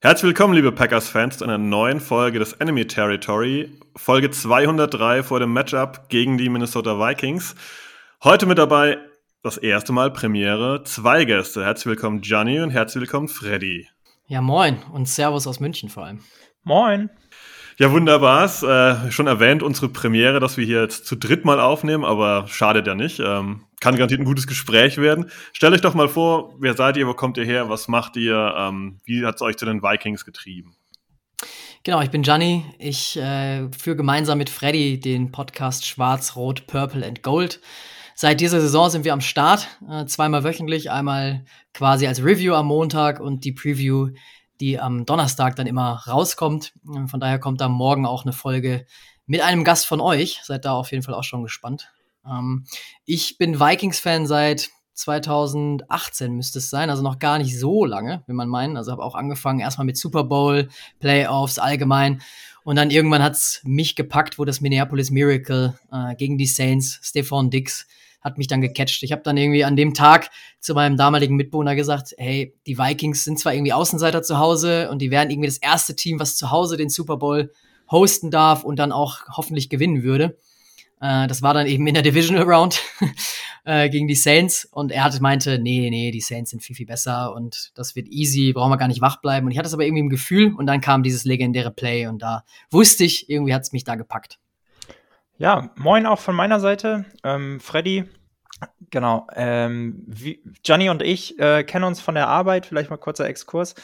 Herzlich willkommen, liebe Packers-Fans, zu einer neuen Folge des Enemy Territory. Folge 203 vor dem Matchup gegen die Minnesota Vikings. Heute mit dabei das erste Mal Premiere, zwei Gäste. Herzlich willkommen, Gianni und herzlich willkommen, Freddy. Ja, moin und Servus aus München vor allem. Moin. Ja, wunderbar. Äh, schon erwähnt, unsere Premiere, dass wir hier jetzt zu dritt mal aufnehmen, aber schadet ja nicht. Ähm, kann garantiert ein gutes Gespräch werden. Stellt euch doch mal vor, wer seid ihr, wo kommt ihr her, was macht ihr, ähm, wie hat es euch zu den Vikings getrieben? Genau, ich bin Gianni. Ich äh, führe gemeinsam mit Freddy den Podcast Schwarz, Rot, Purple and Gold. Seit dieser Saison sind wir am Start, äh, zweimal wöchentlich, einmal quasi als Review am Montag und die Preview die am Donnerstag dann immer rauskommt. Von daher kommt da morgen auch eine Folge mit einem Gast von euch. Seid da auf jeden Fall auch schon gespannt. Ähm, ich bin Vikings-Fan seit 2018 müsste es sein, also noch gar nicht so lange, wenn man meinen. Also habe auch angefangen erstmal mit Super Bowl, Playoffs allgemein. Und dann irgendwann hat's mich gepackt, wo das Minneapolis Miracle äh, gegen die Saints, Stephon Dix, hat mich dann gecatcht. Ich habe dann irgendwie an dem Tag zu meinem damaligen Mitbewohner gesagt, hey, die Vikings sind zwar irgendwie Außenseiter zu Hause und die wären irgendwie das erste Team, was zu Hause den Super Bowl hosten darf und dann auch hoffentlich gewinnen würde. Äh, das war dann eben in der Divisional Round äh, gegen die Saints und er hat, meinte, nee, nee, die Saints sind viel, viel besser und das wird easy, brauchen wir gar nicht wach bleiben. Und ich hatte es aber irgendwie im Gefühl und dann kam dieses legendäre Play und da wusste ich, irgendwie hat es mich da gepackt. Ja, moin auch von meiner Seite. Ähm, Freddy, Genau. Ähm, wie, Gianni und ich äh, kennen uns von der Arbeit, vielleicht mal kurzer Exkurs.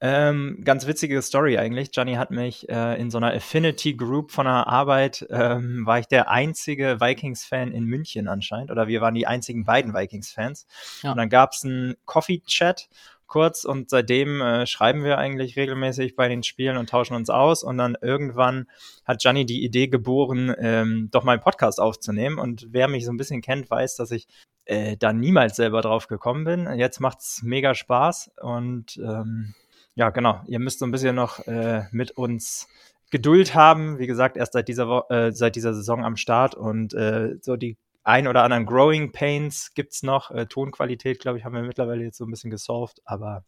Ähm, ganz witzige Story eigentlich. Gianni hat mich äh, in so einer Affinity Group von der Arbeit, ähm, war ich der einzige Vikings-Fan in München anscheinend. Oder wir waren die einzigen beiden Vikings-Fans. Ja. Und dann gab es einen Coffee-Chat kurz und seitdem äh, schreiben wir eigentlich regelmäßig bei den Spielen und tauschen uns aus und dann irgendwann hat Gianni die Idee geboren, ähm, doch mal einen Podcast aufzunehmen und wer mich so ein bisschen kennt, weiß, dass ich äh, da niemals selber drauf gekommen bin. Jetzt macht's mega Spaß und ähm, ja, genau, ihr müsst so ein bisschen noch äh, mit uns Geduld haben. Wie gesagt, erst seit dieser, Wo äh, seit dieser Saison am Start und äh, so die ein oder anderen Growing Pains gibt es noch. Äh, Tonqualität, glaube ich, haben wir mittlerweile jetzt so ein bisschen gesolved. Aber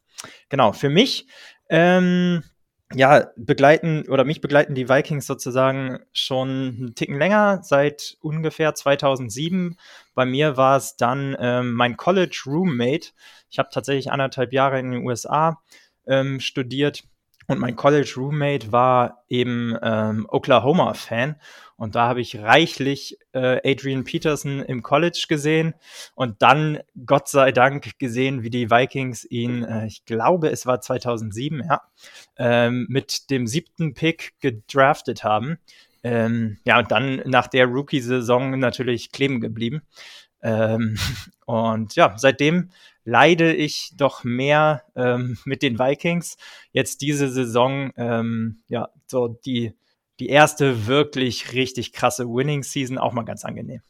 genau, für mich, ähm, ja, begleiten oder mich begleiten die Vikings sozusagen schon einen Ticken länger, seit ungefähr 2007. Bei mir war es dann ähm, mein College Roommate. Ich habe tatsächlich anderthalb Jahre in den USA ähm, studiert und mein College Roommate war eben ähm, Oklahoma-Fan. Und da habe ich reichlich äh, Adrian Peterson im College gesehen und dann, Gott sei Dank, gesehen, wie die Vikings ihn, äh, ich glaube, es war 2007, ja, ähm, mit dem siebten Pick gedraftet haben. Ähm, ja, und dann nach der Rookie-Saison natürlich kleben geblieben. Ähm, und ja, seitdem leide ich doch mehr ähm, mit den Vikings. Jetzt diese Saison, ähm, ja, so die die erste wirklich richtig krasse Winning Season auch mal ganz angenehm.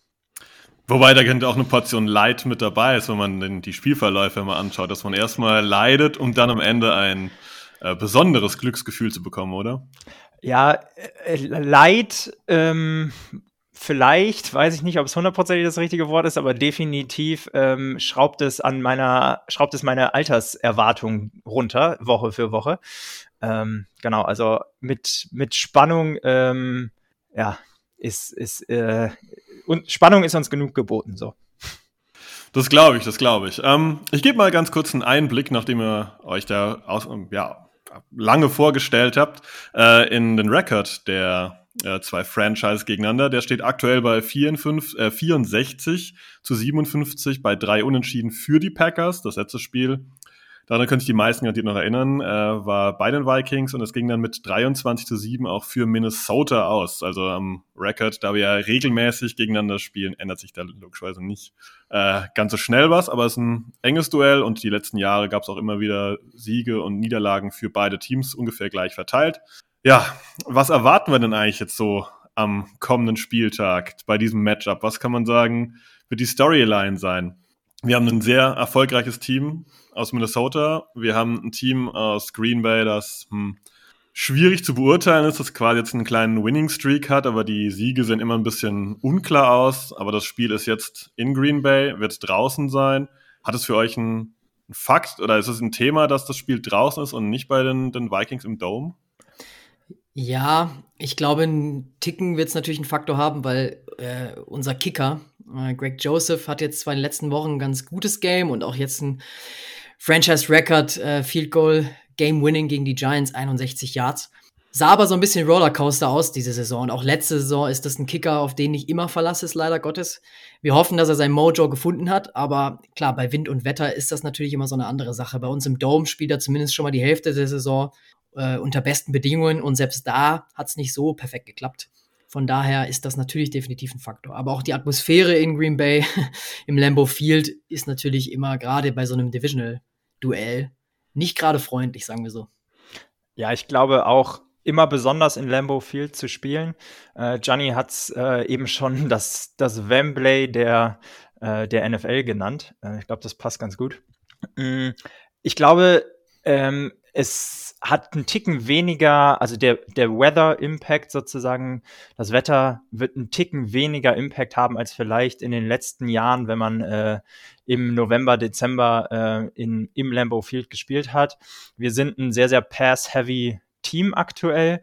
Wobei da könnte auch eine Portion Leid mit dabei ist, wenn man den, die Spielverläufe mal anschaut, dass man erstmal leidet, um dann am Ende ein äh, besonderes Glücksgefühl zu bekommen, oder? Ja, äh, Leid, ähm, vielleicht, weiß ich nicht, ob es hundertprozentig das richtige Wort ist, aber definitiv ähm, schraubt es an meiner, schraubt es meine Alterserwartung runter, Woche für Woche. Ähm, genau, also mit, mit Spannung, ähm, ja, ist, ist, äh, und Spannung ist uns genug geboten, so. Das glaube ich, das glaube ich. Ähm, ich gebe mal ganz kurz einen Einblick, nachdem ihr euch da aus, ja, lange vorgestellt habt, äh, in den Rekord der äh, zwei Franchise gegeneinander. Der steht aktuell bei 54, äh, 64 zu 57 bei drei Unentschieden für die Packers. Das letzte Spiel daran können sich die meisten garantiert noch erinnern, äh, war bei den Vikings und es ging dann mit 23 zu 7 auch für Minnesota aus. Also am Record, da wir ja regelmäßig gegeneinander spielen, ändert sich da logischerweise nicht ganz so schnell was, aber es ist ein enges Duell und die letzten Jahre gab es auch immer wieder Siege und Niederlagen für beide Teams ungefähr gleich verteilt. Ja, was erwarten wir denn eigentlich jetzt so am kommenden Spieltag bei diesem Matchup? Was kann man sagen, wird die Storyline sein? Wir haben ein sehr erfolgreiches Team aus Minnesota. Wir haben ein Team aus Green Bay, das hm, schwierig zu beurteilen ist, das quasi jetzt einen kleinen Winning Streak hat, aber die Siege sehen immer ein bisschen unklar aus. Aber das Spiel ist jetzt in Green Bay, wird draußen sein. Hat es für euch einen Fakt oder ist es ein Thema, dass das Spiel draußen ist und nicht bei den, den Vikings im Dome? Ja, ich glaube, ein Ticken wird es natürlich einen Faktor haben, weil äh, unser Kicker, äh, Greg Joseph, hat jetzt zwar in den letzten Wochen ein ganz gutes Game und auch jetzt ein Franchise-Record äh, Field Goal Game Winning gegen die Giants, 61 Yards. Sah aber so ein bisschen Rollercoaster aus diese Saison. Und auch letzte Saison ist das ein Kicker, auf den ich immer verlasse, ist leider Gottes. Wir hoffen, dass er sein Mojo gefunden hat, aber klar, bei Wind und Wetter ist das natürlich immer so eine andere Sache. Bei uns im Dome spielt er zumindest schon mal die Hälfte der Saison äh, unter besten Bedingungen und selbst da hat es nicht so perfekt geklappt. Von daher ist das natürlich definitiv ein Faktor. Aber auch die Atmosphäre in Green Bay im Lambeau Field ist natürlich immer gerade bei so einem Divisional-Duell nicht gerade freundlich, sagen wir so. Ja, ich glaube auch immer besonders in Lambeau Field zu spielen. Äh, Gianni hat es äh, eben schon das, das Wembley der, äh, der NFL genannt. Äh, ich glaube, das passt ganz gut. Mm, ich glaube, ähm, es hat einen Ticken weniger, also der, der Weather Impact sozusagen, das Wetter wird einen Ticken weniger Impact haben als vielleicht in den letzten Jahren, wenn man äh, im November, Dezember äh, in, im Lambeau Field gespielt hat. Wir sind ein sehr, sehr pass-heavy Team aktuell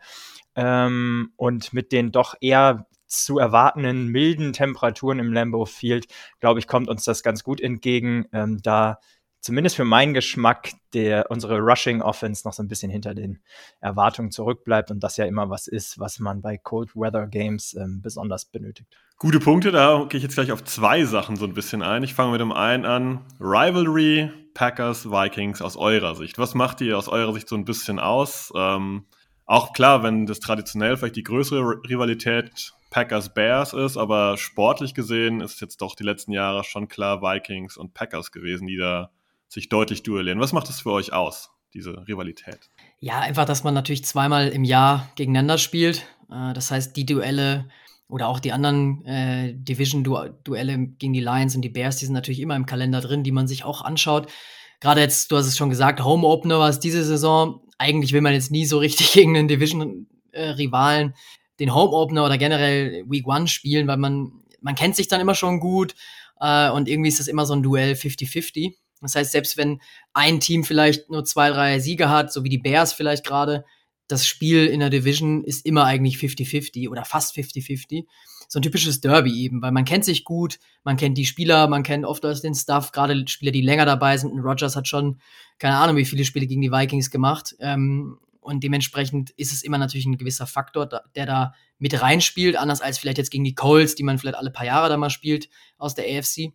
ähm, und mit den doch eher zu erwartenden milden Temperaturen im Lambeau Field, glaube ich, kommt uns das ganz gut entgegen, ähm, da zumindest für meinen Geschmack der unsere Rushing Offense noch so ein bisschen hinter den Erwartungen zurückbleibt und das ja immer was ist, was man bei Cold Weather Games ähm, besonders benötigt. Gute Punkte, da gehe ich jetzt gleich auf zwei Sachen so ein bisschen ein. Ich fange mit dem einen an. Rivalry, Packers, Vikings aus eurer Sicht. Was macht ihr aus eurer Sicht so ein bisschen aus? Ähm, auch klar, wenn das traditionell vielleicht die größere Rivalität Packers Bears ist, aber sportlich gesehen ist jetzt doch die letzten Jahre schon klar Vikings und Packers gewesen, die da sich deutlich duellieren. Was macht das für euch aus, diese Rivalität? Ja, einfach, dass man natürlich zweimal im Jahr gegeneinander spielt. Äh, das heißt, die Duelle oder auch die anderen äh, Division-Duelle gegen die Lions und die Bears, die sind natürlich immer im Kalender drin, die man sich auch anschaut. Gerade jetzt, du hast es schon gesagt, Home Opener war es diese Saison. Eigentlich will man jetzt nie so richtig gegen einen Division-Rivalen den Home Opener oder generell Week One spielen, weil man, man kennt sich dann immer schon gut äh, und irgendwie ist das immer so ein Duell 50-50. Das heißt, selbst wenn ein Team vielleicht nur zwei, drei Siege hat, so wie die Bears vielleicht gerade, das Spiel in der Division ist immer eigentlich 50-50 oder fast 50-50. So ein typisches Derby eben, weil man kennt sich gut, man kennt die Spieler, man kennt oft aus den Stuff, gerade Spieler, die länger dabei sind. Und Rogers hat schon, keine Ahnung, wie viele Spiele gegen die Vikings gemacht. Ähm, und dementsprechend ist es immer natürlich ein gewisser Faktor, der da mit reinspielt, anders als vielleicht jetzt gegen die Colts, die man vielleicht alle paar Jahre da mal spielt aus der AFC.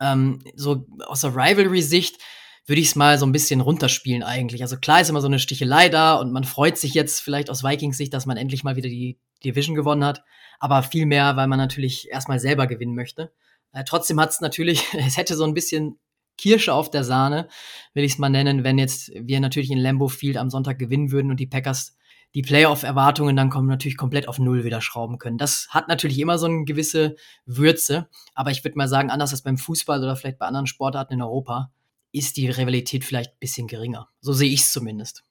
Ähm, so aus der Rivalry-Sicht würde ich es mal so ein bisschen runterspielen eigentlich. Also klar ist immer so eine Stichelei da und man freut sich jetzt vielleicht aus Vikings Sicht, dass man endlich mal wieder die Division gewonnen hat, aber viel mehr, weil man natürlich erstmal selber gewinnen möchte. Äh, trotzdem hat es natürlich, es hätte so ein bisschen Kirsche auf der Sahne, will ich es mal nennen, wenn jetzt wir natürlich in Lambeau Field am Sonntag gewinnen würden und die Packers die Playoff-Erwartungen dann kommen natürlich komplett auf Null wieder schrauben können. Das hat natürlich immer so eine gewisse Würze, aber ich würde mal sagen, anders als beim Fußball oder vielleicht bei anderen Sportarten in Europa, ist die Rivalität vielleicht ein bisschen geringer. So sehe ich es zumindest.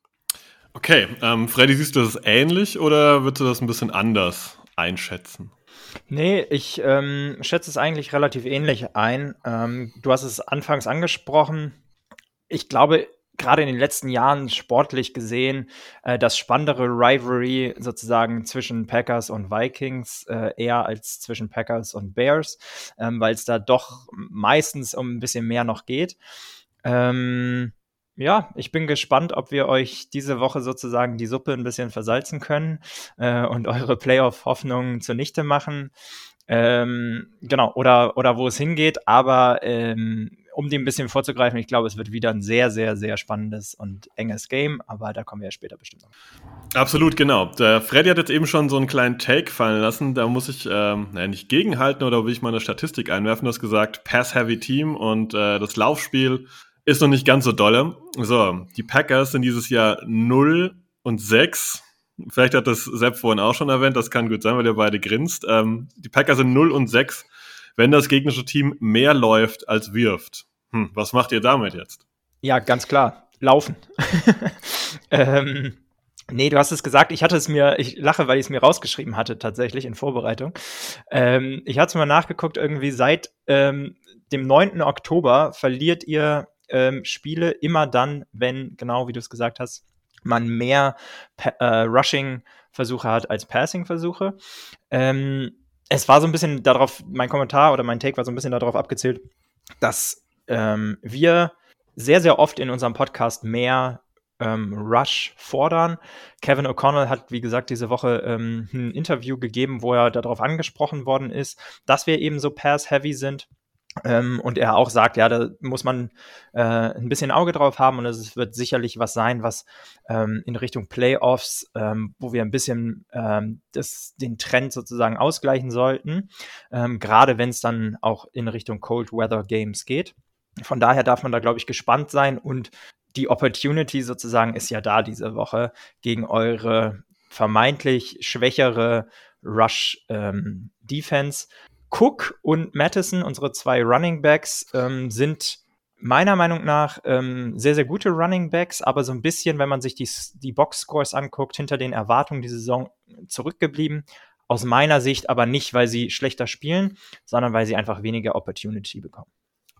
Okay, ähm, Freddy, siehst du das ähnlich oder würdest du das ein bisschen anders einschätzen? Nee, ich ähm, schätze es eigentlich relativ ähnlich ein. Ähm, du hast es anfangs angesprochen. Ich glaube, gerade in den letzten Jahren sportlich gesehen äh, das spannendere Rivalry sozusagen zwischen Packers und Vikings äh, eher als zwischen Packers und Bears, ähm, weil es da doch meistens um ein bisschen mehr noch geht. Ähm, ja, ich bin gespannt, ob wir euch diese Woche sozusagen die Suppe ein bisschen versalzen können äh, und eure Playoff-Hoffnungen zunichte machen. Ähm, genau, oder, oder wo es hingeht, aber ähm, um dem ein bisschen vorzugreifen, ich glaube, es wird wieder ein sehr, sehr, sehr spannendes und enges Game, aber da kommen wir ja später bestimmt noch. Absolut, genau. Der Freddy hat jetzt eben schon so einen kleinen Take fallen lassen. Da muss ich ähm, nicht gegenhalten oder will ich mal eine Statistik einwerfen. Du hast gesagt, Pass-Heavy-Team und äh, das Laufspiel ist noch nicht ganz so dolle. So, die Packers sind dieses Jahr 0 und 6. Vielleicht hat das Sepp vorhin auch schon erwähnt, das kann gut sein, weil ihr beide grinst. Ähm, die Packers sind 0 und 6 wenn das gegnerische Team mehr läuft als wirft. Hm, was macht ihr damit jetzt? Ja, ganz klar. Laufen. ähm, nee, du hast es gesagt. Ich hatte es mir, ich lache, weil ich es mir rausgeschrieben hatte, tatsächlich in Vorbereitung. Ähm, ich hatte es mal nachgeguckt, irgendwie seit ähm, dem 9. Oktober verliert ihr ähm, Spiele immer dann, wenn, genau wie du es gesagt hast, man mehr äh, Rushing-Versuche hat als Passing-Versuche. Ähm, es war so ein bisschen darauf, mein Kommentar oder mein Take war so ein bisschen darauf abgezählt, dass ähm, wir sehr, sehr oft in unserem Podcast mehr ähm, Rush fordern. Kevin O'Connell hat, wie gesagt, diese Woche ähm, ein Interview gegeben, wo er darauf angesprochen worden ist, dass wir eben so pass-heavy sind. Ähm, und er auch sagt, ja, da muss man äh, ein bisschen Auge drauf haben und es wird sicherlich was sein, was ähm, in Richtung Playoffs, ähm, wo wir ein bisschen ähm, das, den Trend sozusagen ausgleichen sollten, ähm, gerade wenn es dann auch in Richtung Cold Weather Games geht. Von daher darf man da, glaube ich, gespannt sein und die Opportunity sozusagen ist ja da diese Woche gegen eure vermeintlich schwächere Rush ähm, Defense. Cook und Madison, unsere zwei Running Backs, ähm, sind meiner Meinung nach ähm, sehr, sehr gute Running Backs, aber so ein bisschen, wenn man sich die, die Box-Scores anguckt, hinter den Erwartungen die Saison zurückgeblieben. Aus meiner Sicht aber nicht, weil sie schlechter spielen, sondern weil sie einfach weniger Opportunity bekommen.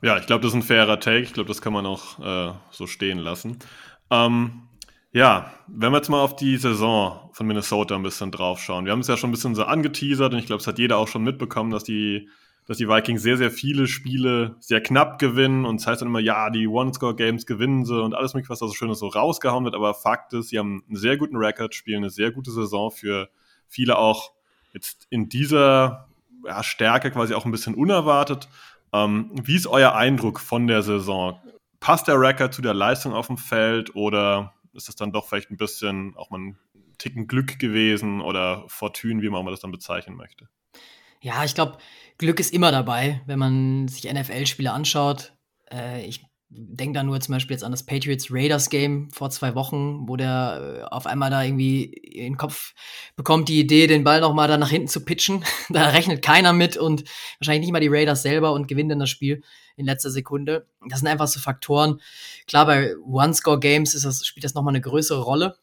Ja, ich glaube, das ist ein fairer Take. Ich glaube, das kann man auch äh, so stehen lassen. Ähm, ja, wenn wir jetzt mal auf die Saison von Minnesota ein bisschen draufschauen. Wir haben es ja schon ein bisschen so angeteasert und ich glaube, es hat jeder auch schon mitbekommen, dass die, dass die Vikings sehr, sehr viele Spiele sehr knapp gewinnen und es heißt dann immer, ja, die One-Score-Games gewinnen sie und alles mögliche, was da so Schönes so rausgehauen wird. Aber Fakt ist, sie haben einen sehr guten Rekord, spielen eine sehr gute Saison für viele auch jetzt in dieser ja, Stärke quasi auch ein bisschen unerwartet. Ähm, wie ist euer Eindruck von der Saison? Passt der Rekord zu der Leistung auf dem Feld oder ist das dann doch vielleicht ein bisschen auch mal ein Ticken Glück gewesen oder Fortune, wie man das dann bezeichnen möchte. Ja, ich glaube, Glück ist immer dabei, wenn man sich NFL-Spiele anschaut. Äh, ich denke da nur zum Beispiel jetzt an das Patriots Raiders Game vor zwei Wochen, wo der äh, auf einmal da irgendwie in den Kopf bekommt, die Idee, den Ball nochmal da nach hinten zu pitchen. da rechnet keiner mit und wahrscheinlich nicht mal die Raiders selber und gewinnt dann das Spiel in letzter Sekunde. Das sind einfach so Faktoren. Klar, bei One-Score-Games ist das, spielt das nochmal eine größere Rolle.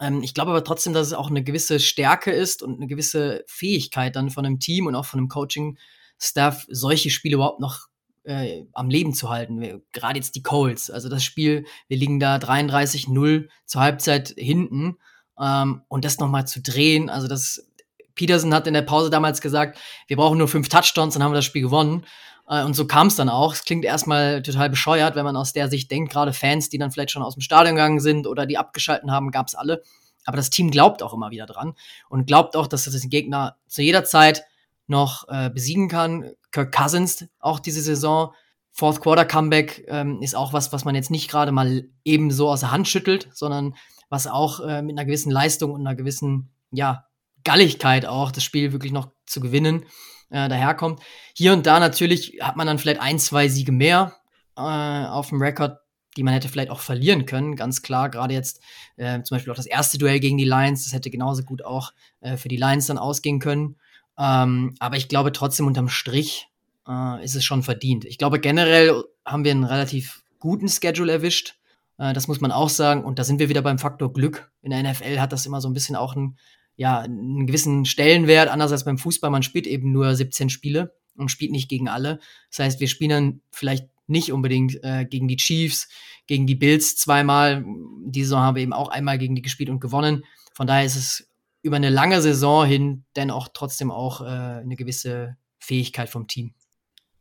Ähm, ich glaube aber trotzdem, dass es auch eine gewisse Stärke ist und eine gewisse Fähigkeit dann von einem Team und auch von einem Coaching-Staff, solche Spiele überhaupt noch äh, am Leben zu halten. Gerade jetzt die Colts. Also das Spiel, wir liegen da 33-0 zur Halbzeit hinten. Ähm, und das nochmal zu drehen, also das Peterson hat in der Pause damals gesagt, wir brauchen nur fünf Touchdowns, dann haben wir das Spiel gewonnen. Äh, und so kam es dann auch. Es klingt erstmal total bescheuert, wenn man aus der Sicht denkt, gerade Fans, die dann vielleicht schon aus dem Stadion gegangen sind oder die abgeschalten haben, gab es alle. Aber das Team glaubt auch immer wieder dran und glaubt auch, dass es den Gegner zu jeder Zeit noch äh, besiegen kann. Kirk Cousins auch diese Saison. Fourth Quarter Comeback ähm, ist auch was, was man jetzt nicht gerade mal eben so aus der Hand schüttelt, sondern was auch äh, mit einer gewissen Leistung und einer gewissen, ja, Galligkeit auch das Spiel wirklich noch zu gewinnen äh, daherkommt. Hier und da natürlich hat man dann vielleicht ein, zwei Siege mehr äh, auf dem Rekord, die man hätte vielleicht auch verlieren können, ganz klar. Gerade jetzt äh, zum Beispiel auch das erste Duell gegen die Lions, das hätte genauso gut auch äh, für die Lions dann ausgehen können. Ähm, aber ich glaube trotzdem unterm Strich äh, ist es schon verdient. Ich glaube generell haben wir einen relativ guten Schedule erwischt. Äh, das muss man auch sagen. Und da sind wir wieder beim Faktor Glück. In der NFL hat das immer so ein bisschen auch einen, ja, einen gewissen Stellenwert. Anders als beim Fußball. Man spielt eben nur 17 Spiele und spielt nicht gegen alle. Das heißt, wir spielen dann vielleicht nicht unbedingt äh, gegen die Chiefs, gegen die Bills zweimal. Die Saison haben wir eben auch einmal gegen die gespielt und gewonnen. Von daher ist es über eine lange Saison hin dann auch trotzdem auch äh, eine gewisse Fähigkeit vom Team.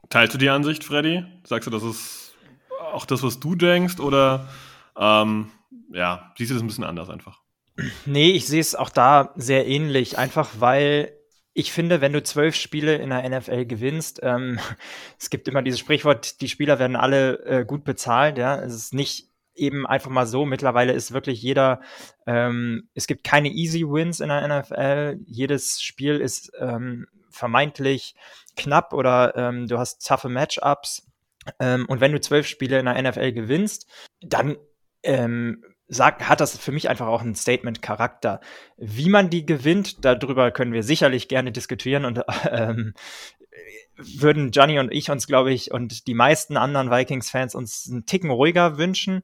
Teilst du die Ansicht, Freddy? Sagst du, das ist auch das, was du denkst? Oder ähm, ja, siehst du das ein bisschen anders einfach? Nee, ich sehe es auch da sehr ähnlich. Einfach weil ich finde, wenn du zwölf Spiele in der NFL gewinnst, ähm, es gibt immer dieses Sprichwort, die Spieler werden alle äh, gut bezahlt, ja. Es ist nicht eben einfach mal so. Mittlerweile ist wirklich jeder, ähm, es gibt keine Easy Wins in der NFL. Jedes Spiel ist ähm, vermeintlich knapp oder ähm, du hast toughe Matchups. Ähm, und wenn du zwölf Spiele in der NFL gewinnst, dann ähm, sagt, hat das für mich einfach auch einen Statement-Charakter. Wie man die gewinnt, darüber können wir sicherlich gerne diskutieren und ähm, würden Johnny und ich uns, glaube ich, und die meisten anderen Vikings-Fans uns einen Ticken ruhiger wünschen.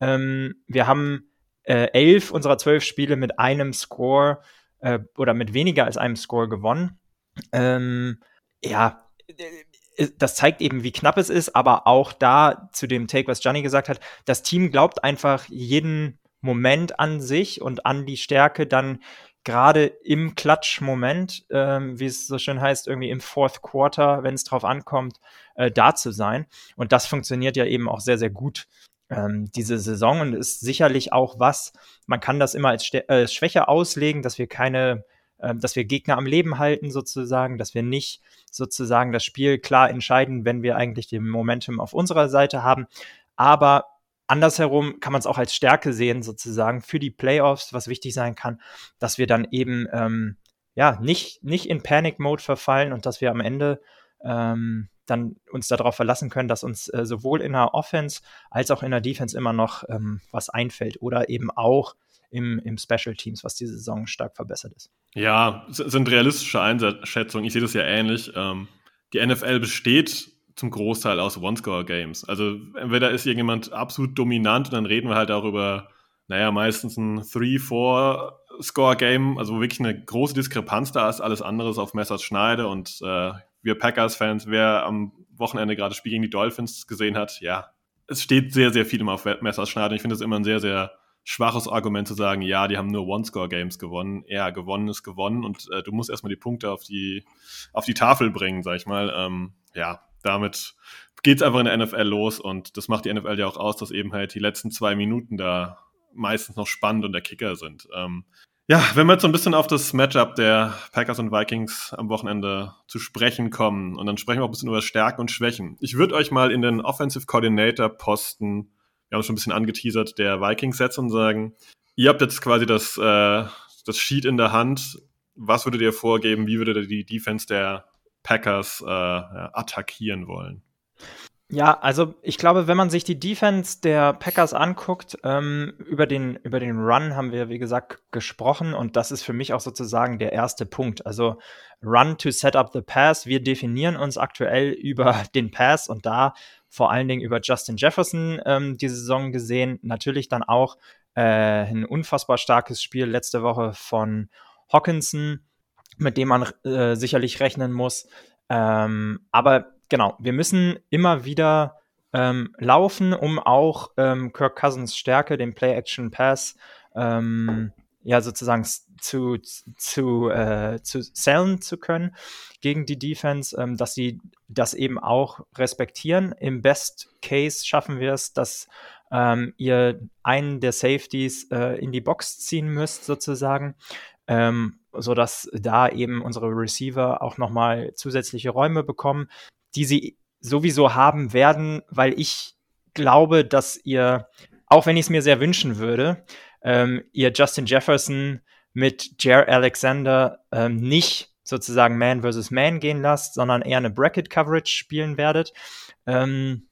Ähm, wir haben äh, elf unserer zwölf Spiele mit einem Score äh, oder mit weniger als einem Score gewonnen. Ähm, ja, äh, das zeigt eben, wie knapp es ist, aber auch da zu dem Take, was Johnny gesagt hat, das Team glaubt einfach jeden Moment an sich und an die Stärke, dann gerade im Klatsch-Moment, ähm, wie es so schön heißt, irgendwie im Fourth Quarter, wenn es drauf ankommt, äh, da zu sein. Und das funktioniert ja eben auch sehr, sehr gut ähm, diese Saison und ist sicherlich auch was, man kann das immer als äh, Schwäche auslegen, dass wir keine ähm, dass wir Gegner am Leben halten sozusagen, dass wir nicht sozusagen das Spiel klar entscheiden, wenn wir eigentlich den Momentum auf unserer Seite haben. Aber andersherum kann man es auch als Stärke sehen sozusagen für die Playoffs, was wichtig sein kann, dass wir dann eben ähm, ja nicht nicht in Panic Mode verfallen und dass wir am Ende ähm, dann uns darauf verlassen können, dass uns äh, sowohl in der Offense als auch in der Defense immer noch ähm, was einfällt oder eben auch im, im Special Teams, was die Saison stark verbessert ist. Ja, sind realistische Einschätzungen. Ich sehe das ja ähnlich. Ähm, die NFL besteht zum Großteil aus One-Score-Games. Also entweder ist irgendjemand absolut dominant und dann reden wir halt auch über, naja, meistens ein 3-4-Score-Game, also wo wirklich eine große Diskrepanz da ist, alles andere ist auf Messers Schneide und äh, wir Packers-Fans, wer am Wochenende gerade das Spiel gegen die Dolphins gesehen hat, ja, es steht sehr, sehr viel immer auf Messers Schneide. Ich finde es immer ein sehr, sehr schwaches Argument zu sagen, ja, die haben nur One-Score-Games gewonnen. Ja, gewonnen ist gewonnen und äh, du musst erstmal die Punkte auf die, auf die Tafel bringen, sag ich mal. Ähm, ja, damit geht's einfach in der NFL los und das macht die NFL ja auch aus, dass eben halt die letzten zwei Minuten da meistens noch spannend und der Kicker sind. Ähm, ja, wenn wir jetzt so ein bisschen auf das Matchup der Packers und Vikings am Wochenende zu sprechen kommen und dann sprechen wir auch ein bisschen über Stärken und Schwächen. Ich würde euch mal in den Offensive Coordinator Posten wir haben schon ein bisschen angeteasert, der Vikings setzen und sagen, ihr habt jetzt quasi das, äh, das Sheet in der Hand. Was würdet ihr vorgeben? Wie würdet ihr die Defense der Packers äh, attackieren wollen? Ja, also ich glaube, wenn man sich die Defense der Packers anguckt, ähm, über, den, über den Run haben wir, wie gesagt, gesprochen und das ist für mich auch sozusagen der erste Punkt. Also Run to set up the pass. Wir definieren uns aktuell über den Pass und da vor allen Dingen über Justin Jefferson ähm, diese Saison gesehen. Natürlich dann auch äh, ein unfassbar starkes Spiel letzte Woche von Hawkinson, mit dem man äh, sicherlich rechnen muss. Ähm, aber genau, wir müssen immer wieder ähm, laufen, um auch ähm, Kirk Cousins Stärke, den Play-Action-Pass, ähm, ja sozusagen zu, zu, äh, zu sellen zu können gegen die Defense, ähm, dass sie das eben auch respektieren. Im Best Case schaffen wir es, dass ähm, ihr einen der Safeties äh, in die Box ziehen müsst, sozusagen, ähm, sodass da eben unsere Receiver auch nochmal zusätzliche Räume bekommen, die sie sowieso haben werden, weil ich glaube, dass ihr, auch wenn ich es mir sehr wünschen würde, ähm, ihr Justin Jefferson mit Jer Alexander ähm, nicht sozusagen Man versus Man gehen lasst, sondern eher eine Bracket Coverage spielen werdet. Ähm,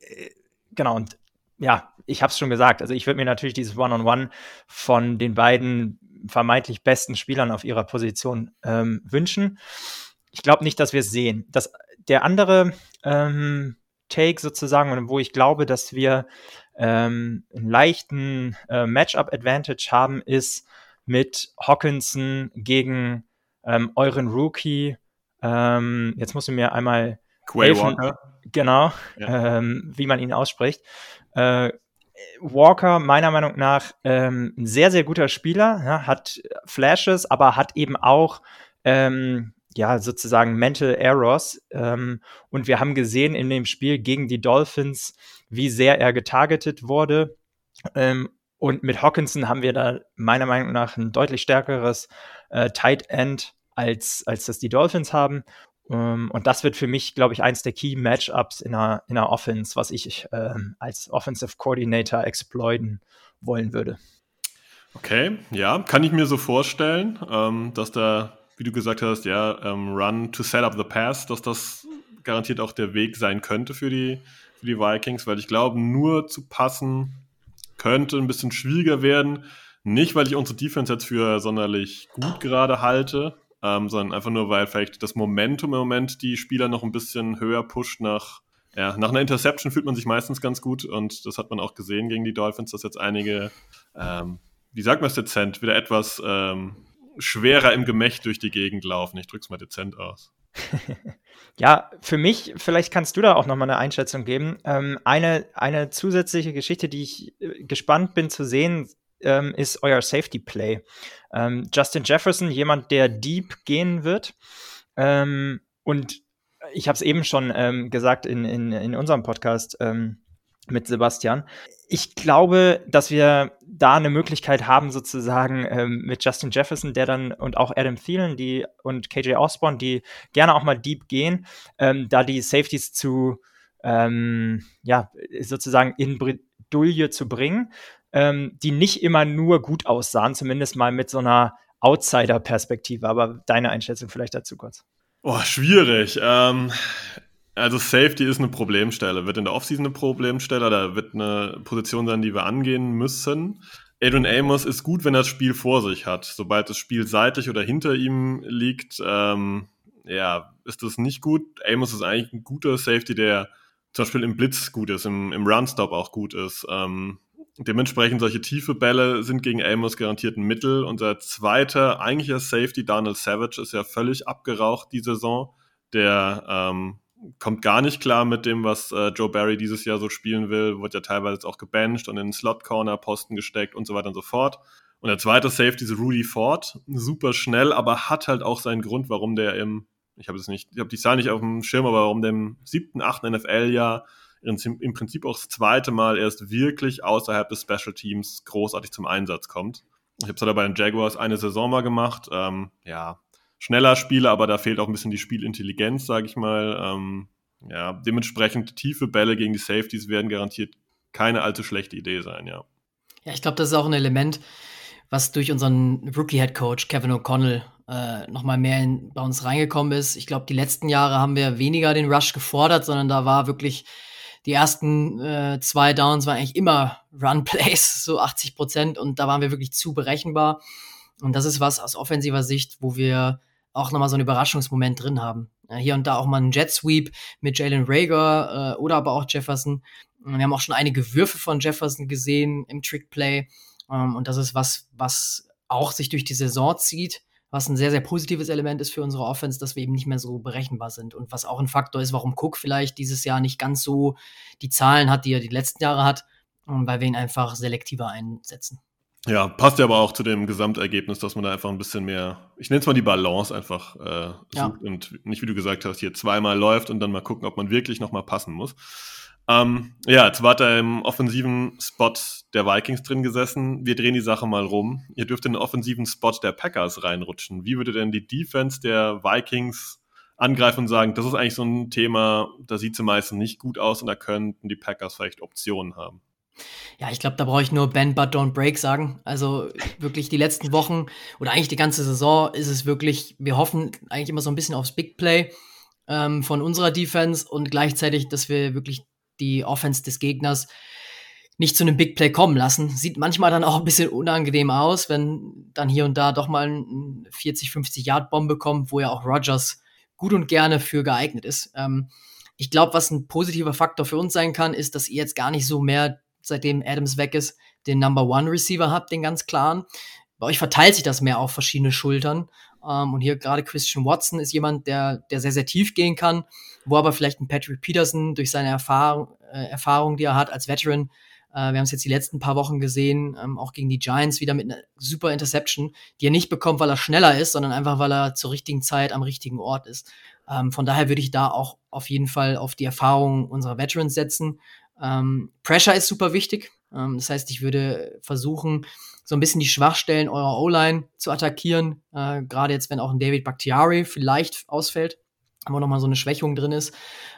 äh, genau, und ja, ich habe es schon gesagt. Also ich würde mir natürlich dieses One-on-One -on -One von den beiden vermeintlich besten Spielern auf ihrer Position ähm, wünschen. Ich glaube nicht, dass wir es sehen. Das, der andere ähm, Take sozusagen, wo ich glaube, dass wir ähm, einen leichten äh, Matchup-Advantage haben, ist mit Hawkinson gegen ähm, euren Rookie. Ähm, jetzt musst du mir einmal Quay helfen, Walker. Genau, ja. ähm, wie man ihn ausspricht. Äh, Walker, meiner Meinung nach, ähm, ein sehr, sehr guter Spieler, ja, hat Flashes, aber hat eben auch ähm, ja, sozusagen Mental Errors. Ähm, und wir haben gesehen in dem Spiel gegen die Dolphins, wie sehr er getargetet wurde. Ähm, und mit Hawkinson haben wir da meiner Meinung nach ein deutlich stärkeres äh, Tight End als, als das die Dolphins haben. Um, ähm, und das wird für mich, glaube ich, eins der Key Matchups in einer, in einer Offense, was ich ähm, als Offensive Coordinator exploiten wollen würde. Okay, ja, kann ich mir so vorstellen, ähm, dass da, wie du gesagt hast, ja, ähm, Run to set up the pass, dass das garantiert auch der Weg sein könnte für die, für die Vikings, weil ich glaube, nur zu passen könnte ein bisschen schwieriger werden. Nicht, weil ich unsere Defense jetzt für sonderlich gut gerade halte, ähm, sondern einfach nur, weil vielleicht das Momentum im Moment die Spieler noch ein bisschen höher pusht nach, ja, nach einer Interception fühlt man sich meistens ganz gut und das hat man auch gesehen gegen die Dolphins, dass jetzt einige, ähm, wie sagt man es dezent, wieder etwas ähm, schwerer im Gemächt durch die Gegend laufen. Ich drück's mal dezent aus. ja, für mich, vielleicht kannst du da auch nochmal eine Einschätzung geben. Ähm, eine, eine zusätzliche Geschichte, die ich äh, gespannt bin zu sehen, ähm, ist euer Safety Play. Ähm, Justin Jefferson, jemand, der deep gehen wird. Ähm, und ich habe es eben schon ähm, gesagt in, in, in unserem Podcast ähm, mit Sebastian. Ich glaube, dass wir da eine Möglichkeit haben, sozusagen ähm, mit Justin Jefferson, der dann und auch Adam Thielen die, und KJ Osborne, die gerne auch mal deep gehen, ähm, da die Safeties zu, ähm, ja, sozusagen in Bredouille zu bringen ähm, die nicht immer nur gut aussahen, zumindest mal mit so einer Outsider-Perspektive. Aber deine Einschätzung vielleicht dazu kurz. Oh, schwierig. Ähm, also Safety ist eine Problemstelle. Wird in der Offseason eine Problemstelle, da wird eine Position sein, die wir angehen müssen. Adrian Amos ist gut, wenn er das Spiel vor sich hat. Sobald das Spiel seitlich oder hinter ihm liegt, ähm, ja, ist das nicht gut. Amos ist eigentlich ein guter Safety, der zum Beispiel im Blitz gut ist, im, im Runstop auch gut ist. Ähm, Dementsprechend solche tiefe Bälle sind gegen Amos garantiert ein Mittel. Unser zweiter eigentlicher Safety, Donald Savage, ist ja völlig abgeraucht die Saison. Der ähm, kommt gar nicht klar mit dem, was äh, Joe Barry dieses Jahr so spielen will. Wird ja teilweise auch gebancht und in den Slot-Corner-Posten gesteckt und so weiter und so fort. Und der zweite Safety ist Rudy Ford. Super schnell, aber hat halt auch seinen Grund, warum der im, ich habe es nicht, ich habe die Zahl nicht auf dem Schirm, aber warum der im siebten, achten NFL-Jahr im Prinzip auch das zweite Mal erst wirklich außerhalb des Special Teams großartig zum Einsatz kommt. Ich habe es halt bei den Jaguars eine Saison mal gemacht. Ähm, ja, schneller Spieler, aber da fehlt auch ein bisschen die Spielintelligenz, sage ich mal. Ähm, ja, dementsprechend tiefe Bälle gegen die Safeties werden garantiert keine allzu schlechte Idee sein, ja. Ja, ich glaube, das ist auch ein Element, was durch unseren Rookie-Head Coach Kevin O'Connell äh, nochmal mehr in, bei uns reingekommen ist. Ich glaube, die letzten Jahre haben wir weniger den Rush gefordert, sondern da war wirklich die ersten äh, zwei Downs waren eigentlich immer Run-Plays, so 80 Prozent, und da waren wir wirklich zu berechenbar. Und das ist was aus offensiver Sicht, wo wir auch nochmal so einen Überraschungsmoment drin haben. Ja, hier und da auch mal einen Jet Sweep mit Jalen Rager äh, oder aber auch Jefferson. Wir haben auch schon einige Würfe von Jefferson gesehen im Trickplay. Ähm, und das ist was, was auch sich durch die Saison zieht was ein sehr, sehr positives Element ist für unsere Offense, dass wir eben nicht mehr so berechenbar sind. Und was auch ein Faktor ist, warum Cook vielleicht dieses Jahr nicht ganz so die Zahlen hat, die er die letzten Jahre hat, weil wir ihn einfach selektiver einsetzen. Ja, passt ja aber auch zu dem Gesamtergebnis, dass man da einfach ein bisschen mehr, ich nenne es mal die Balance einfach äh, sucht ja. und nicht, wie du gesagt hast, hier zweimal läuft und dann mal gucken, ob man wirklich nochmal passen muss. Ähm, ja, jetzt wart ihr im offensiven Spot der Vikings drin gesessen. Wir drehen die Sache mal rum. Ihr dürft in den offensiven Spot der Packers reinrutschen. Wie würde denn die Defense der Vikings angreifen und sagen, das ist eigentlich so ein Thema, da sieht sie meistens nicht gut aus und da könnten die Packers vielleicht Optionen haben? Ja, ich glaube, da brauche ich nur Bend but don't break sagen. Also wirklich die letzten Wochen oder eigentlich die ganze Saison ist es wirklich, wir hoffen eigentlich immer so ein bisschen aufs Big Play ähm, von unserer Defense und gleichzeitig, dass wir wirklich die Offense des Gegners nicht zu einem Big Play kommen lassen. Sieht manchmal dann auch ein bisschen unangenehm aus, wenn dann hier und da doch mal ein 40, 50 Yard Bombe kommt, wo ja auch Rogers gut und gerne für geeignet ist. Ähm, ich glaube, was ein positiver Faktor für uns sein kann, ist, dass ihr jetzt gar nicht so mehr, seitdem Adams weg ist, den Number One Receiver habt, den ganz klaren. Bei euch verteilt sich das mehr auf verschiedene Schultern. Ähm, und hier gerade Christian Watson ist jemand, der, der sehr, sehr tief gehen kann, wo aber vielleicht ein Patrick Peterson durch seine Erfahrung, äh, Erfahrung die er hat als Veteran, äh, wir haben es jetzt die letzten paar Wochen gesehen, ähm, auch gegen die Giants wieder mit einer super Interception, die er nicht bekommt, weil er schneller ist, sondern einfach, weil er zur richtigen Zeit am richtigen Ort ist. Ähm, von daher würde ich da auch auf jeden Fall auf die Erfahrung unserer Veterans setzen. Ähm, Pressure ist super wichtig. Ähm, das heißt, ich würde versuchen, so ein bisschen die Schwachstellen eurer O-Line zu attackieren. Äh, Gerade jetzt, wenn auch ein David Bakhtiari vielleicht ausfällt, wo nochmal so eine Schwächung drin ist.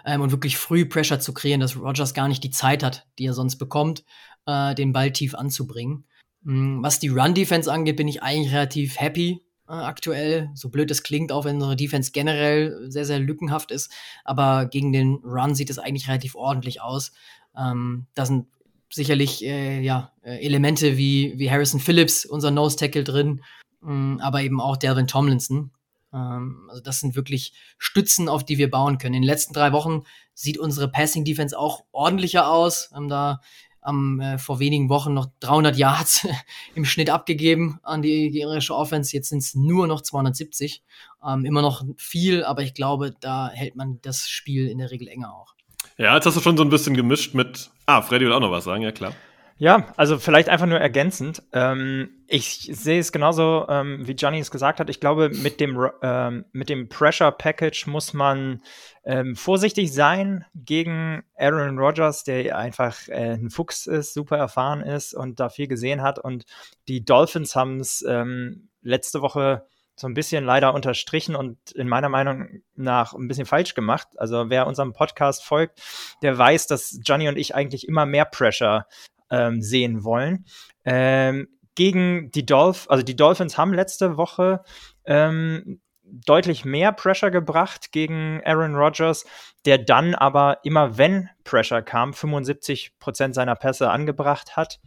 Ähm, und wirklich früh Pressure zu kreieren, dass Rogers gar nicht die Zeit hat, die er sonst bekommt, äh, den Ball tief anzubringen. Mhm, was die Run-Defense angeht, bin ich eigentlich relativ happy äh, aktuell. So blöd es klingt, auch wenn unsere Defense generell sehr, sehr lückenhaft ist. Aber gegen den Run sieht es eigentlich relativ ordentlich aus. Ähm, da sind sicherlich äh, ja, äh, Elemente wie, wie Harrison Phillips, unser Nose Tackle drin, mh, aber eben auch Delvin Tomlinson. Ähm, also das sind wirklich Stützen, auf die wir bauen können. In den letzten drei Wochen sieht unsere Passing Defense auch ordentlicher aus. Haben da am, äh, vor wenigen Wochen noch 300 Yards im Schnitt abgegeben an die gegnerische Offense. Jetzt sind es nur noch 270. Ähm, immer noch viel, aber ich glaube, da hält man das Spiel in der Regel enger auch. Ja, jetzt hast du schon so ein bisschen gemischt mit. Ah, Freddy will auch noch was sagen, ja klar. Ja, also vielleicht einfach nur ergänzend. Ähm, ich sehe es genauso, ähm, wie Johnny es gesagt hat. Ich glaube, mit dem, ähm, mit dem Pressure Package muss man ähm, vorsichtig sein gegen Aaron Rodgers, der einfach äh, ein Fuchs ist, super erfahren ist und da viel gesehen hat. Und die Dolphins haben es ähm, letzte Woche so ein bisschen leider unterstrichen und in meiner Meinung nach ein bisschen falsch gemacht. Also wer unserem Podcast folgt, der weiß, dass Johnny und ich eigentlich immer mehr Pressure ähm, sehen wollen. Ähm, gegen die Dolphins, also die Dolphins haben letzte Woche ähm, deutlich mehr Pressure gebracht gegen Aaron Rodgers, der dann aber immer, wenn Pressure kam, 75 Prozent seiner Pässe angebracht hat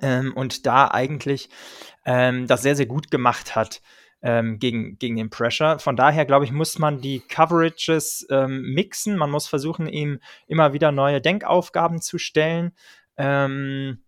ähm, und da eigentlich ähm, das sehr, sehr gut gemacht hat ähm, gegen, gegen den Pressure. Von daher, glaube ich, muss man die Coverages ähm, mixen. Man muss versuchen, ihm immer wieder neue Denkaufgaben zu stellen. Ähm,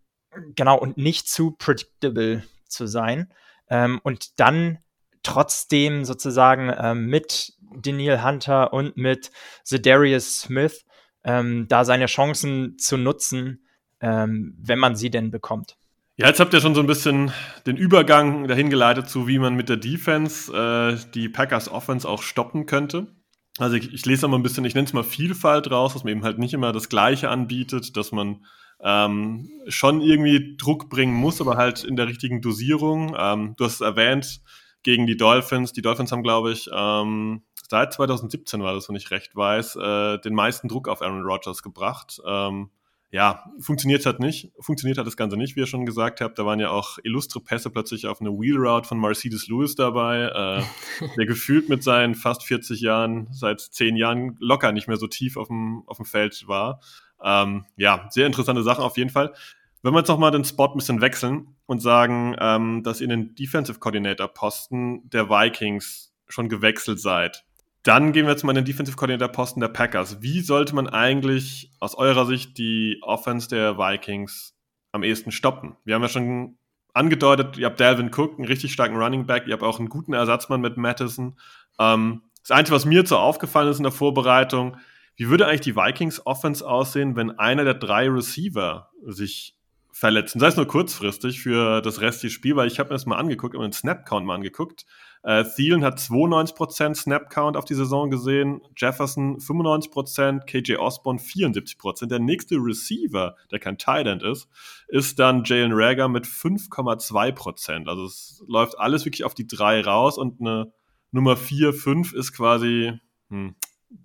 genau, und nicht zu predictable zu sein. Ähm, und dann trotzdem sozusagen ähm, mit Daniel Hunter und mit Zedarius Smith ähm, da seine Chancen zu nutzen, wenn man sie denn bekommt. Ja, jetzt habt ihr schon so ein bisschen den Übergang dahin geleitet zu, wie man mit der Defense äh, die Packers Offense auch stoppen könnte. Also ich, ich lese mal ein bisschen, ich nenne es mal Vielfalt raus, dass man eben halt nicht immer das Gleiche anbietet, dass man ähm, schon irgendwie Druck bringen muss, aber halt in der richtigen Dosierung. Ähm, du hast es erwähnt, gegen die Dolphins. Die Dolphins haben, glaube ich, ähm, seit 2017 war das, wenn ich recht weiß, äh, den meisten Druck auf Aaron Rodgers gebracht. Ähm, ja, funktioniert hat nicht. Funktioniert hat das Ganze nicht, wie ihr schon gesagt habt. Da waren ja auch illustre Pässe plötzlich auf eine Wheel Route von Mercedes Lewis dabei, äh, der gefühlt mit seinen fast 40 Jahren, seit 10 Jahren locker nicht mehr so tief auf dem, auf dem Feld war. Ähm, ja, sehr interessante Sachen auf jeden Fall. Wenn wir jetzt nochmal den Spot ein bisschen wechseln und sagen, ähm, dass ihr den Defensive Coordinator Posten der Vikings schon gewechselt seid, dann gehen wir jetzt mal in den Defensive Coordinator Posten der Packers. Wie sollte man eigentlich aus eurer Sicht die Offense der Vikings am ehesten stoppen? Wir haben ja schon angedeutet, ihr habt Dalvin Cook, einen richtig starken Running Back, ihr habt auch einen guten Ersatzmann mit Madison. Ähm, das Einzige, was mir so aufgefallen ist in der Vorbereitung, wie würde eigentlich die Vikings Offense aussehen, wenn einer der drei Receiver sich verletzen? Sei es nur kurzfristig für das restliche Spiel, weil ich habe mir das mal angeguckt, immer den Snap-Count mal angeguckt. Äh, Thielen hat 92% Snap-Count auf die Saison gesehen, Jefferson 95%, KJ Osborne 74%. Der nächste Receiver, der kein Tight ist, ist dann Jalen Rager mit 5,2%. Also es läuft alles wirklich auf die drei raus und eine Nummer 4, 5 ist quasi hm,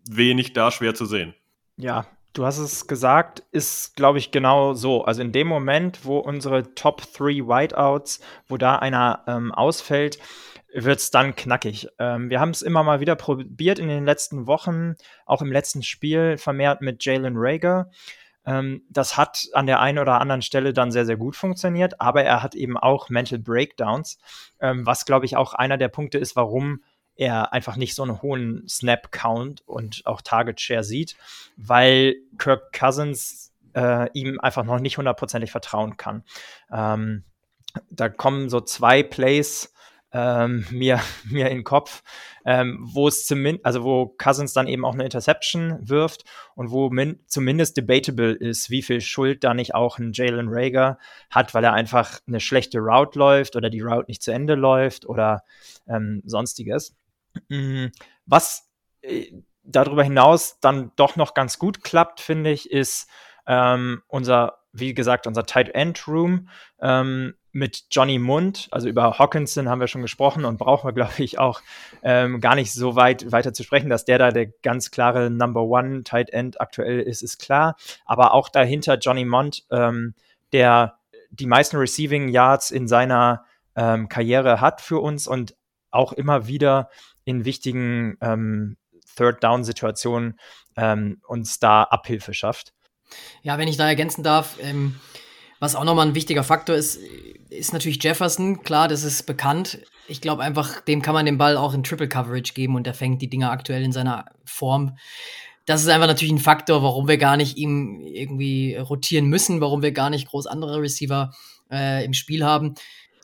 wenig da schwer zu sehen. Ja, du hast es gesagt, ist, glaube ich, genau so. Also in dem Moment, wo unsere Top 3 Whiteouts, wo da einer ähm, ausfällt, wird es dann knackig. Ähm, wir haben es immer mal wieder probiert in den letzten Wochen, auch im letzten Spiel vermehrt mit Jalen Rager. Ähm, das hat an der einen oder anderen Stelle dann sehr, sehr gut funktioniert, aber er hat eben auch Mental Breakdowns, ähm, was, glaube ich, auch einer der Punkte ist, warum er einfach nicht so einen hohen Snap-Count und auch Target-Share sieht, weil Kirk Cousins äh, ihm einfach noch nicht hundertprozentig vertrauen kann. Ähm, da kommen so zwei Plays ähm, mir, mir in den Kopf, ähm, wo es zumindest, also wo Cousins dann eben auch eine Interception wirft und wo min zumindest debatable ist, wie viel Schuld da nicht auch ein Jalen Rager hat, weil er einfach eine schlechte Route läuft oder die Route nicht zu Ende läuft oder ähm, sonstiges. Mm, was äh, darüber hinaus dann doch noch ganz gut klappt, finde ich, ist ähm, unser wie gesagt, unser Tight End Room ähm, mit Johnny Mund, also über Hawkinson haben wir schon gesprochen und brauchen wir, glaube ich, auch ähm, gar nicht so weit weiter zu sprechen, dass der da der ganz klare Number One Tight End aktuell ist, ist klar. Aber auch dahinter Johnny Mund, ähm, der die meisten Receiving Yards in seiner ähm, Karriere hat für uns und auch immer wieder in wichtigen ähm, Third Down Situationen ähm, uns da Abhilfe schafft. Ja, wenn ich da ergänzen darf, ähm, was auch nochmal ein wichtiger Faktor ist, ist natürlich Jefferson. Klar, das ist bekannt. Ich glaube einfach, dem kann man den Ball auch in Triple Coverage geben und er fängt die Dinger aktuell in seiner Form. Das ist einfach natürlich ein Faktor, warum wir gar nicht ihm irgendwie rotieren müssen, warum wir gar nicht groß andere Receiver äh, im Spiel haben.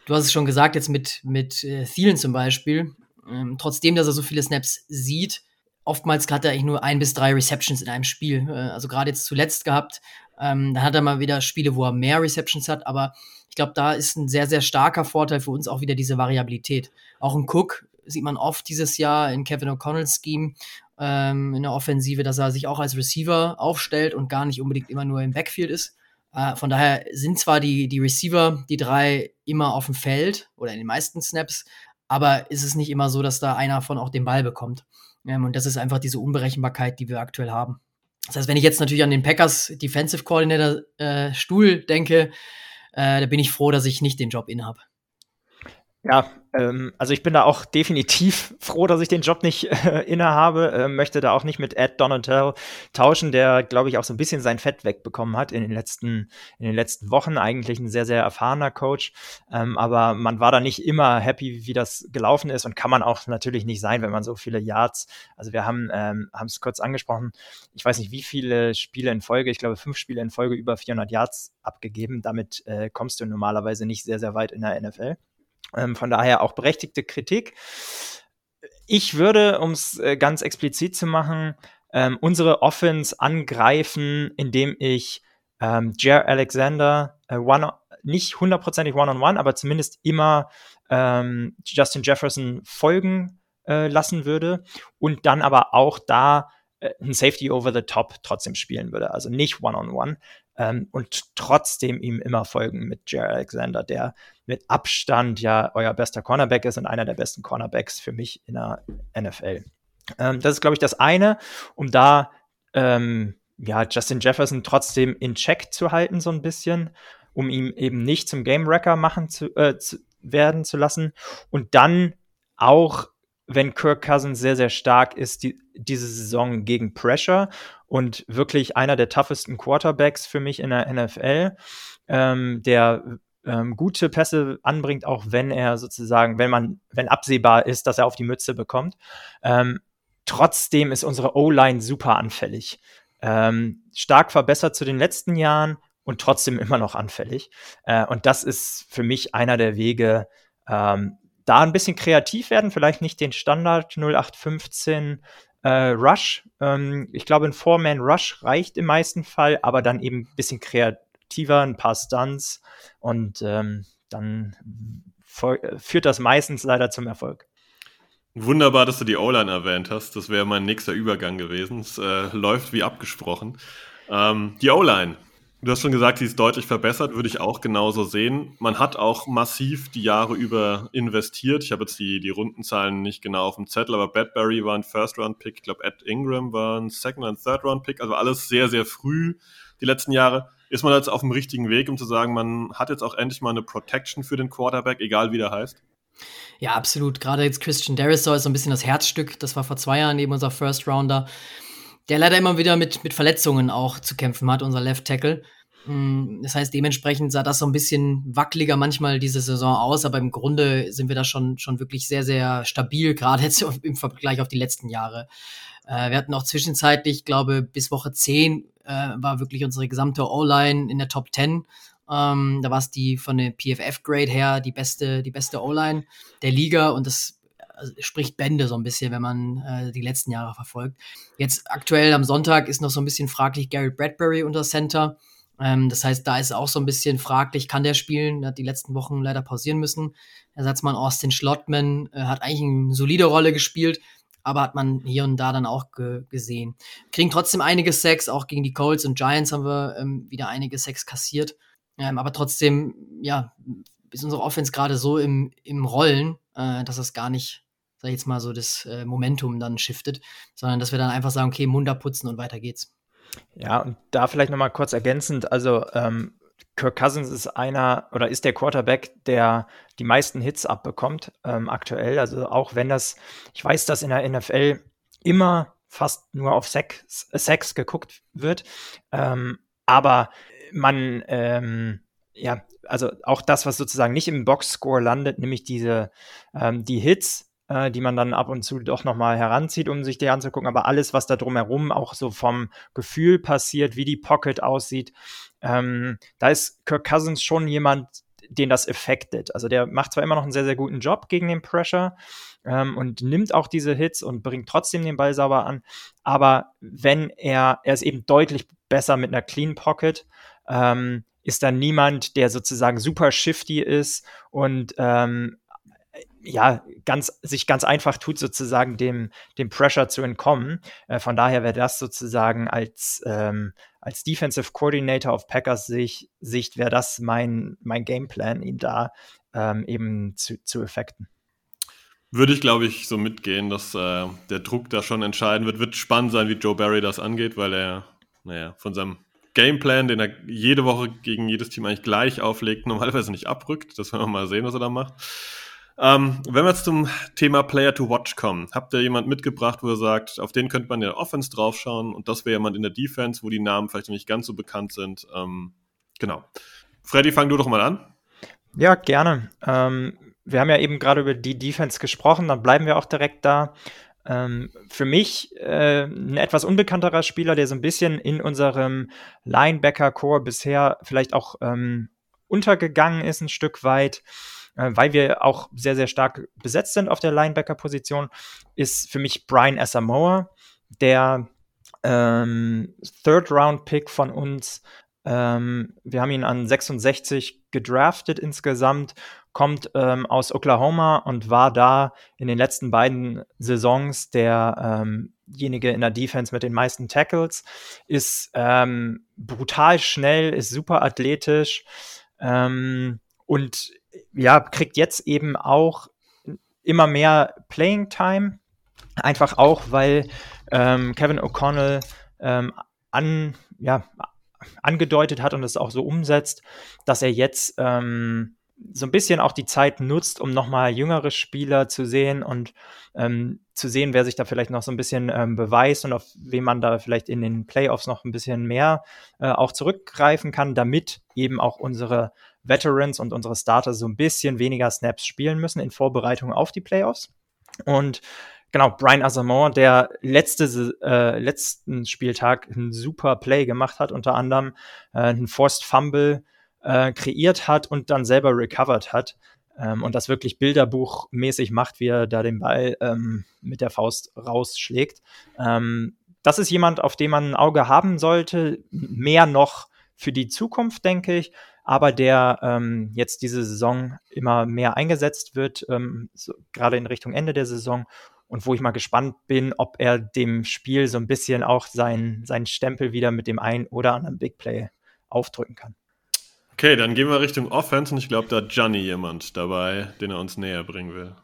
Du hast es schon gesagt, jetzt mit, mit äh, Thielen zum Beispiel. Ähm, trotzdem, dass er so viele Snaps sieht, oftmals hat er eigentlich nur ein bis drei Receptions in einem Spiel. Äh, also gerade jetzt zuletzt gehabt. Ähm, dann hat er mal wieder Spiele, wo er mehr Receptions hat, aber ich glaube, da ist ein sehr, sehr starker Vorteil für uns auch wieder diese Variabilität. Auch ein Cook sieht man oft dieses Jahr in Kevin O'Connells Scheme ähm, in der Offensive, dass er sich auch als Receiver aufstellt und gar nicht unbedingt immer nur im Backfield ist. Äh, von daher sind zwar die, die Receiver, die drei, immer auf dem Feld oder in den meisten Snaps, aber ist es nicht immer so, dass da einer von auch den Ball bekommt. Ähm, und das ist einfach diese Unberechenbarkeit, die wir aktuell haben. Das heißt, wenn ich jetzt natürlich an den Packers Defensive Coordinator äh, Stuhl denke, äh, da bin ich froh, dass ich nicht den Job innehabe. Ja, ähm, also ich bin da auch definitiv froh, dass ich den Job nicht äh, innehabe. Äh, möchte da auch nicht mit Ed Donatel tauschen, der, glaube ich, auch so ein bisschen sein Fett wegbekommen hat in den letzten, in den letzten Wochen. Eigentlich ein sehr, sehr erfahrener Coach. Ähm, aber man war da nicht immer happy, wie das gelaufen ist und kann man auch natürlich nicht sein, wenn man so viele Yards. Also wir haben ähm, es kurz angesprochen. Ich weiß nicht, wie viele Spiele in Folge. Ich glaube, fünf Spiele in Folge über 400 Yards abgegeben. Damit äh, kommst du normalerweise nicht sehr, sehr weit in der NFL. Ähm, von daher auch berechtigte Kritik. Ich würde, um es äh, ganz explizit zu machen, ähm, unsere Offense angreifen, indem ich ähm, Jer Alexander äh, one, nicht hundertprozentig one-on-one, aber zumindest immer ähm, Justin Jefferson folgen äh, lassen würde und dann aber auch da ein Safety over the top trotzdem spielen würde. Also nicht one-on-one, ähm, und trotzdem ihm immer folgen mit Jerry Alexander, der mit Abstand ja euer bester Cornerback ist und einer der besten Cornerbacks für mich in der NFL. Ähm, das ist, glaube ich, das eine, um da ähm, ja, Justin Jefferson trotzdem in Check zu halten, so ein bisschen, um ihn eben nicht zum Game Wrecker machen zu, äh, zu werden zu lassen. Und dann auch wenn Kirk Cousins sehr, sehr stark ist die, diese Saison gegen Pressure und wirklich einer der toughesten Quarterbacks für mich in der NFL, ähm, der ähm, gute Pässe anbringt, auch wenn er sozusagen, wenn man, wenn absehbar ist, dass er auf die Mütze bekommt. Ähm, trotzdem ist unsere O-Line super anfällig. Ähm, stark verbessert zu den letzten Jahren und trotzdem immer noch anfällig. Äh, und das ist für mich einer der Wege, ähm, da ein bisschen kreativ werden, vielleicht nicht den Standard 0815 äh, Rush. Ähm, ich glaube, ein Four-Man-Rush reicht im meisten Fall, aber dann eben ein bisschen kreativer, ein paar Stunts und ähm, dann führt das meistens leider zum Erfolg. Wunderbar, dass du die O-Line erwähnt hast. Das wäre mein nächster Übergang gewesen. Es äh, läuft wie abgesprochen. Ähm, die O-Line. Du hast schon gesagt, sie ist deutlich verbessert, würde ich auch genauso sehen. Man hat auch massiv die Jahre über investiert. Ich habe jetzt die, die Rundenzahlen nicht genau auf dem Zettel, aber Badbury war ein First-Round-Pick, ich glaube Ed Ingram war ein Second- und Third-Round-Pick, also alles sehr, sehr früh die letzten Jahre. Ist man jetzt auf dem richtigen Weg, um zu sagen, man hat jetzt auch endlich mal eine Protection für den Quarterback, egal wie der heißt? Ja, absolut. Gerade jetzt Christian Derisor ist so ein bisschen das Herzstück. Das war vor zwei Jahren eben unser First Rounder der leider immer wieder mit, mit Verletzungen auch zu kämpfen hat, unser Left Tackle. Mm, das heißt, dementsprechend sah das so ein bisschen wackeliger manchmal diese Saison aus, aber im Grunde sind wir da schon, schon wirklich sehr, sehr stabil, gerade jetzt im Vergleich auf die letzten Jahre. Äh, wir hatten auch zwischenzeitlich, ich glaube, bis Woche 10 äh, war wirklich unsere gesamte O-Line in der Top 10. Ähm, da war es die von der PFF-Grade her die beste, die beste O-Line der Liga und das spricht Bände so ein bisschen, wenn man äh, die letzten Jahre verfolgt. Jetzt aktuell am Sonntag ist noch so ein bisschen fraglich Garrett Bradbury unter Center. Ähm, das heißt, da ist auch so ein bisschen fraglich, kann der spielen? Er hat die letzten Wochen leider pausieren müssen. Ersatzmann Austin Schlottman äh, hat eigentlich eine solide Rolle gespielt, aber hat man hier und da dann auch ge gesehen. Kriegen trotzdem einige Sex, auch gegen die Colts und Giants haben wir ähm, wieder einige Sex kassiert. Ähm, aber trotzdem, ja, ist unsere Offense gerade so im, im Rollen, äh, dass das gar nicht, sag ich jetzt mal, so das äh, Momentum dann shiftet, sondern dass wir dann einfach sagen, okay, Mund abputzen und weiter geht's. Ja, und da vielleicht nochmal kurz ergänzend, also ähm, Kirk Cousins ist einer oder ist der Quarterback, der die meisten Hits abbekommt ähm, aktuell. Also auch wenn das, ich weiß, dass in der NFL immer fast nur auf Sex, Sex geguckt wird, ähm, aber man, ähm, ja, also auch das, was sozusagen nicht im Boxscore landet, nämlich diese, ähm, die Hits, äh, die man dann ab und zu doch nochmal heranzieht, um sich die anzugucken, aber alles, was da drumherum auch so vom Gefühl passiert, wie die Pocket aussieht, ähm, da ist Kirk Cousins schon jemand, den das affected. Also der macht zwar immer noch einen sehr, sehr guten Job gegen den Pressure ähm, und nimmt auch diese Hits und bringt trotzdem den Ball sauber an, aber wenn er, er ist eben deutlich besser mit einer Clean Pocket, ähm, ist da niemand, der sozusagen super shifty ist und ähm, ja, ganz, sich ganz einfach tut, sozusagen dem, dem Pressure zu entkommen. Äh, von daher wäre das sozusagen als, ähm, als Defensive Coordinator auf Packers Sicht, Sicht wäre das mein, mein Gameplan, ihn da ähm, eben zu, zu effekten. Würde ich, glaube ich, so mitgehen, dass äh, der Druck da schon entscheiden wird. Wird spannend sein, wie Joe Barry das angeht, weil er, naja, von seinem Gameplan, den er jede Woche gegen jedes Team eigentlich gleich auflegt, normalerweise nicht abrückt. Das werden wir mal sehen, was er da macht. Ähm, wenn wir jetzt zum Thema Player to Watch kommen, habt ihr jemand mitgebracht, wo ihr sagt, auf den könnte man in der Offense draufschauen und das wäre jemand in der Defense, wo die Namen vielleicht nicht ganz so bekannt sind. Ähm, genau. Freddy, fang du doch mal an. Ja, gerne. Ähm, wir haben ja eben gerade über die Defense gesprochen, dann bleiben wir auch direkt da. Ähm, für mich äh, ein etwas unbekannterer Spieler, der so ein bisschen in unserem Linebacker-Core bisher vielleicht auch ähm, untergegangen ist, ein Stück weit äh, weil wir auch sehr, sehr stark besetzt sind auf der Linebacker-Position, ist für mich Brian Asamoah, der ähm, Third-Round-Pick von uns. Ähm, wir haben ihn an 66 gedraftet insgesamt, kommt ähm, aus Oklahoma und war da in den letzten beiden Saisons derjenige ähm in der Defense mit den meisten Tackles, ist ähm, brutal schnell, ist super athletisch ähm, und ja, kriegt jetzt eben auch immer mehr Playing Time. Einfach auch, weil ähm, Kevin O'Connell ähm, an, ja, angedeutet hat und es auch so umsetzt, dass er jetzt ähm, so ein bisschen auch die Zeit nutzt, um nochmal jüngere Spieler zu sehen und ähm, zu sehen, wer sich da vielleicht noch so ein bisschen ähm, beweist und auf wen man da vielleicht in den Playoffs noch ein bisschen mehr äh, auch zurückgreifen kann, damit eben auch unsere Veterans und unsere Starter so ein bisschen weniger Snaps spielen müssen in Vorbereitung auf die Playoffs. Und genau, Brian Asamoah, der letzte, äh, letzten Spieltag ein super Play gemacht hat, unter anderem äh, einen Forced Fumble äh, kreiert hat und dann selber recovered hat. Ähm, und das wirklich bilderbuchmäßig macht, wie er da den Ball ähm, mit der Faust rausschlägt. Ähm, das ist jemand, auf den man ein Auge haben sollte, mehr noch für die Zukunft, denke ich aber der ähm, jetzt diese Saison immer mehr eingesetzt wird, ähm, so, gerade in Richtung Ende der Saison. Und wo ich mal gespannt bin, ob er dem Spiel so ein bisschen auch seinen sein Stempel wieder mit dem einen oder anderen Big Play aufdrücken kann. Okay, dann gehen wir Richtung Offense und ich glaube, da hat Johnny jemand dabei, den er uns näher bringen will.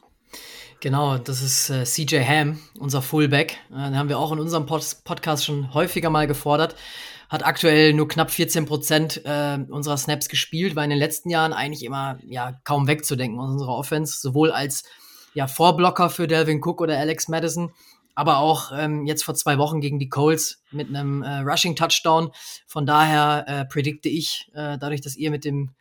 Genau, das ist äh, CJ Ham, unser Fullback. Äh, den haben wir auch in unserem Pod Podcast schon häufiger mal gefordert hat aktuell nur knapp 14 Prozent äh, unserer Snaps gespielt, war in den letzten Jahren eigentlich immer ja kaum wegzudenken aus unserer Offense, sowohl als ja Vorblocker für Delvin Cook oder Alex Madison, aber auch ähm, jetzt vor zwei Wochen gegen die Colts mit einem äh, Rushing Touchdown. Von daher äh, predikte ich, äh, dadurch, dass ihr mit dem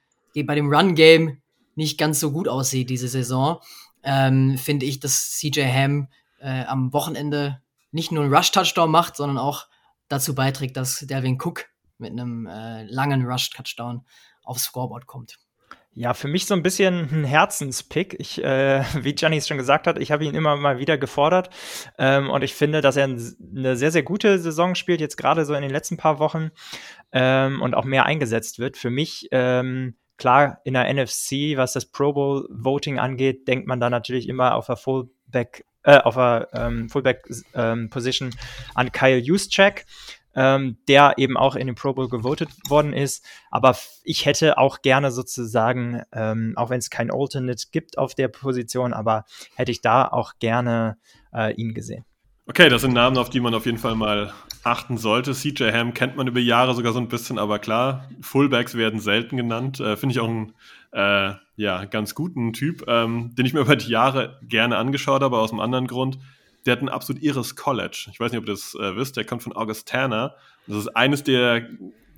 bei dem Run Game nicht ganz so gut aussieht diese Saison, ähm, finde ich, dass CJ Ham äh, am Wochenende nicht nur einen Rush Touchdown macht, sondern auch dazu beiträgt, dass Delvin Cook mit einem äh, langen Rush-Touchdown aufs Scoreboard kommt. Ja, für mich so ein bisschen ein Herzenspick. Ich, äh, wie Gianni es schon gesagt hat, ich habe ihn immer mal wieder gefordert. Ähm, und ich finde, dass er eine sehr, sehr gute Saison spielt, jetzt gerade so in den letzten paar Wochen ähm, und auch mehr eingesetzt wird. Für mich, ähm, klar, in der NFC, was das Pro Bowl Voting angeht, denkt man da natürlich immer auf der Fullback äh, auf der ähm, Fullback-Position ähm, an Kyle Juszczyk ähm, der eben auch in den Pro Bowl gewotet worden ist. Aber ich hätte auch gerne sozusagen, ähm, auch wenn es kein Alternate gibt auf der Position, aber hätte ich da auch gerne äh, ihn gesehen. Okay, das sind Namen, auf die man auf jeden Fall mal achten sollte. CJ Ham kennt man über Jahre sogar so ein bisschen, aber klar, Fullbacks werden selten genannt. Äh, Finde ich auch einen äh, ja, ganz guten Typ, ähm, den ich mir über die Jahre gerne angeschaut habe, aus einem anderen Grund der hat ein absolut irres College. Ich weiß nicht, ob ihr das äh, wisst, der kommt von Augustana. Das ist eines der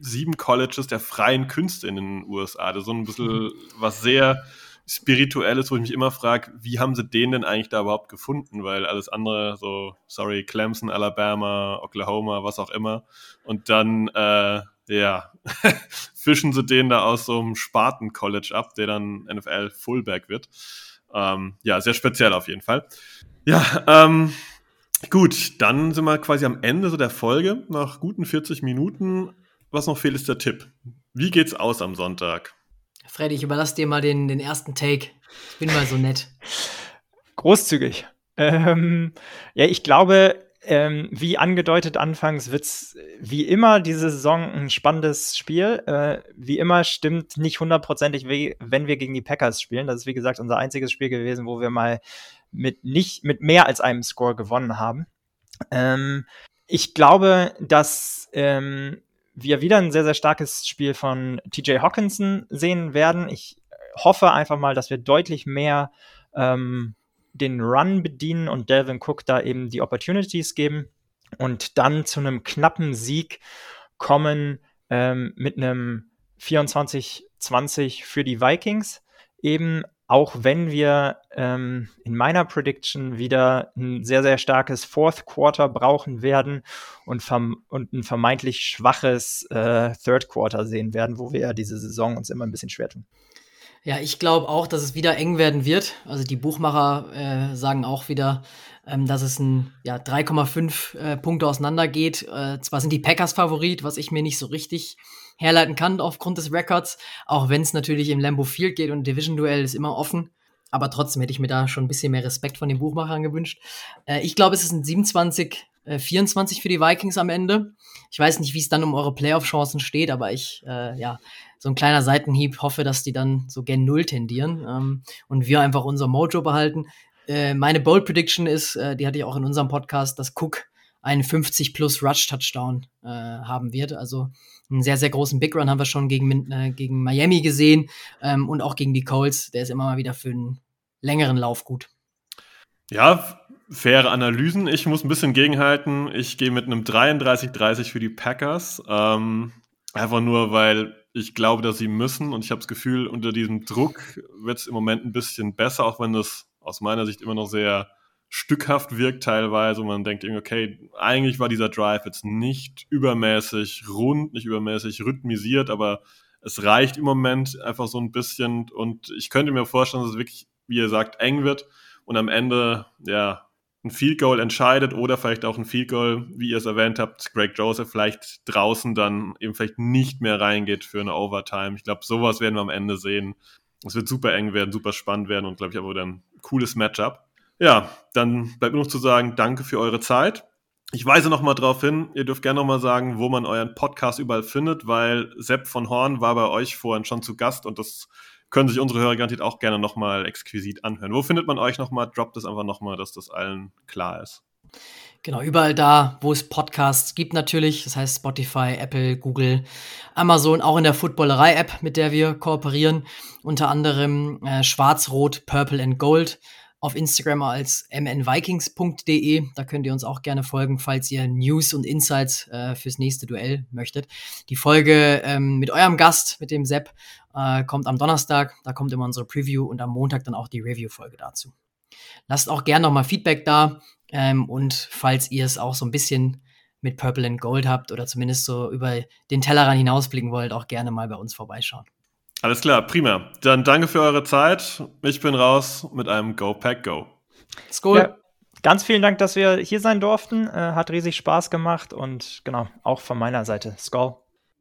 sieben Colleges der freien Künste in den USA. Das ist so ein bisschen was sehr Spirituelles, wo ich mich immer frage, wie haben sie den denn eigentlich da überhaupt gefunden? Weil alles andere, so, sorry, Clemson, Alabama, Oklahoma, was auch immer. Und dann, äh, ja, fischen sie den da aus so einem Spartan-College ab, der dann NFL-Fullback wird. Ähm, ja, sehr speziell auf jeden Fall. Ja, ähm, gut, dann sind wir quasi am Ende so der Folge, nach guten 40 Minuten. Was noch fehlt, ist der Tipp. Wie geht's aus am Sonntag? Freddy, ich überlasse dir mal den, den ersten Take. Ich bin mal so nett. Großzügig. Ähm, ja, ich glaube, ähm, wie angedeutet anfangs wird es wie immer diese Saison ein spannendes Spiel. Äh, wie immer stimmt nicht hundertprozentig, wenn wir gegen die Packers spielen. Das ist wie gesagt unser einziges Spiel gewesen, wo wir mal mit nicht mit mehr als einem Score gewonnen haben. Ähm, ich glaube, dass ähm, wir wieder ein sehr, sehr starkes Spiel von TJ Hawkinson sehen werden. Ich hoffe einfach mal, dass wir deutlich mehr ähm, den Run bedienen und Delvin Cook da eben die Opportunities geben und dann zu einem knappen Sieg kommen ähm, mit einem 24-20 für die Vikings. Eben auch wenn wir ähm, in meiner Prediction wieder ein sehr, sehr starkes Fourth Quarter brauchen werden und, und ein vermeintlich schwaches äh, Third Quarter sehen werden, wo wir ja diese Saison uns immer ein bisschen schwer tun. Ja, ich glaube auch, dass es wieder eng werden wird. Also die Buchmacher äh, sagen auch wieder, ähm, dass es ein ja, 3,5 äh, Punkte auseinander geht. Äh, zwar sind die Packers Favorit, was ich mir nicht so richtig herleiten kann aufgrund des Records, auch wenn es natürlich im Lambo Field geht und Division-Duell ist immer offen. Aber trotzdem hätte ich mir da schon ein bisschen mehr Respekt von den Buchmachern gewünscht. Äh, ich glaube, es ist ein 27, äh, 24 für die Vikings am Ende. Ich weiß nicht, wie es dann um eure Playoff-Chancen steht, aber ich, äh, ja, so ein kleiner Seitenhieb hoffe, dass die dann so gen Null tendieren ähm, und wir einfach unser Mojo behalten. Äh, meine Bold Prediction ist, äh, die hatte ich auch in unserem Podcast, dass Cook einen 50 plus Rush Touchdown äh, haben wird. Also einen sehr, sehr großen Big Run haben wir schon gegen, äh, gegen Miami gesehen ähm, und auch gegen die Colts. Der ist immer mal wieder für einen längeren Lauf gut. Ja, faire Analysen. Ich muss ein bisschen gegenhalten. Ich gehe mit einem 33-30 für die Packers. Ähm, einfach nur, weil ich glaube, dass sie müssen und ich habe das Gefühl, unter diesem Druck wird es im Moment ein bisschen besser, auch wenn das aus meiner Sicht immer noch sehr stückhaft wirkt teilweise. Und man denkt irgendwie, okay, eigentlich war dieser Drive jetzt nicht übermäßig rund, nicht übermäßig rhythmisiert, aber es reicht im Moment einfach so ein bisschen. Und ich könnte mir vorstellen, dass es wirklich, wie ihr sagt, eng wird und am Ende, ja, ein Field Goal entscheidet oder vielleicht auch ein Field Goal, wie ihr es erwähnt habt, Greg Joseph vielleicht draußen dann eben vielleicht nicht mehr reingeht für eine Overtime. Ich glaube, sowas werden wir am Ende sehen. Es wird super eng werden, super spannend werden und glaube ich aber wieder ein cooles Matchup. Ja, dann bleibt nur noch zu sagen, danke für eure Zeit. Ich weise nochmal darauf hin, ihr dürft gerne nochmal sagen, wo man euren Podcast überall findet, weil Sepp von Horn war bei euch vorhin schon zu Gast und das können sich unsere Hörer garantiert auch gerne nochmal exquisit anhören. Wo findet man euch nochmal? Droppt es einfach nochmal, dass das allen klar ist. Genau, überall da, wo es Podcasts gibt natürlich, das heißt Spotify, Apple, Google, Amazon, auch in der Footballerei-App, mit der wir kooperieren, unter anderem äh, Schwarz-Rot, Purple and Gold auf Instagram als mnvikings.de. Da könnt ihr uns auch gerne folgen, falls ihr News und Insights äh, fürs nächste Duell möchtet. Die Folge ähm, mit eurem Gast, mit dem Sepp, äh, kommt am Donnerstag. Da kommt immer unsere Preview und am Montag dann auch die Review-Folge dazu. Lasst auch gerne nochmal Feedback da. Ähm, und falls ihr es auch so ein bisschen mit Purple and Gold habt oder zumindest so über den Tellerrand hinausblicken wollt, auch gerne mal bei uns vorbeischauen. Alles klar, prima. Dann danke für eure Zeit. Ich bin raus mit einem Go Pack Go. Skol. Ja, ganz vielen Dank, dass wir hier sein durften. Äh, hat riesig Spaß gemacht und genau, auch von meiner Seite. Skull.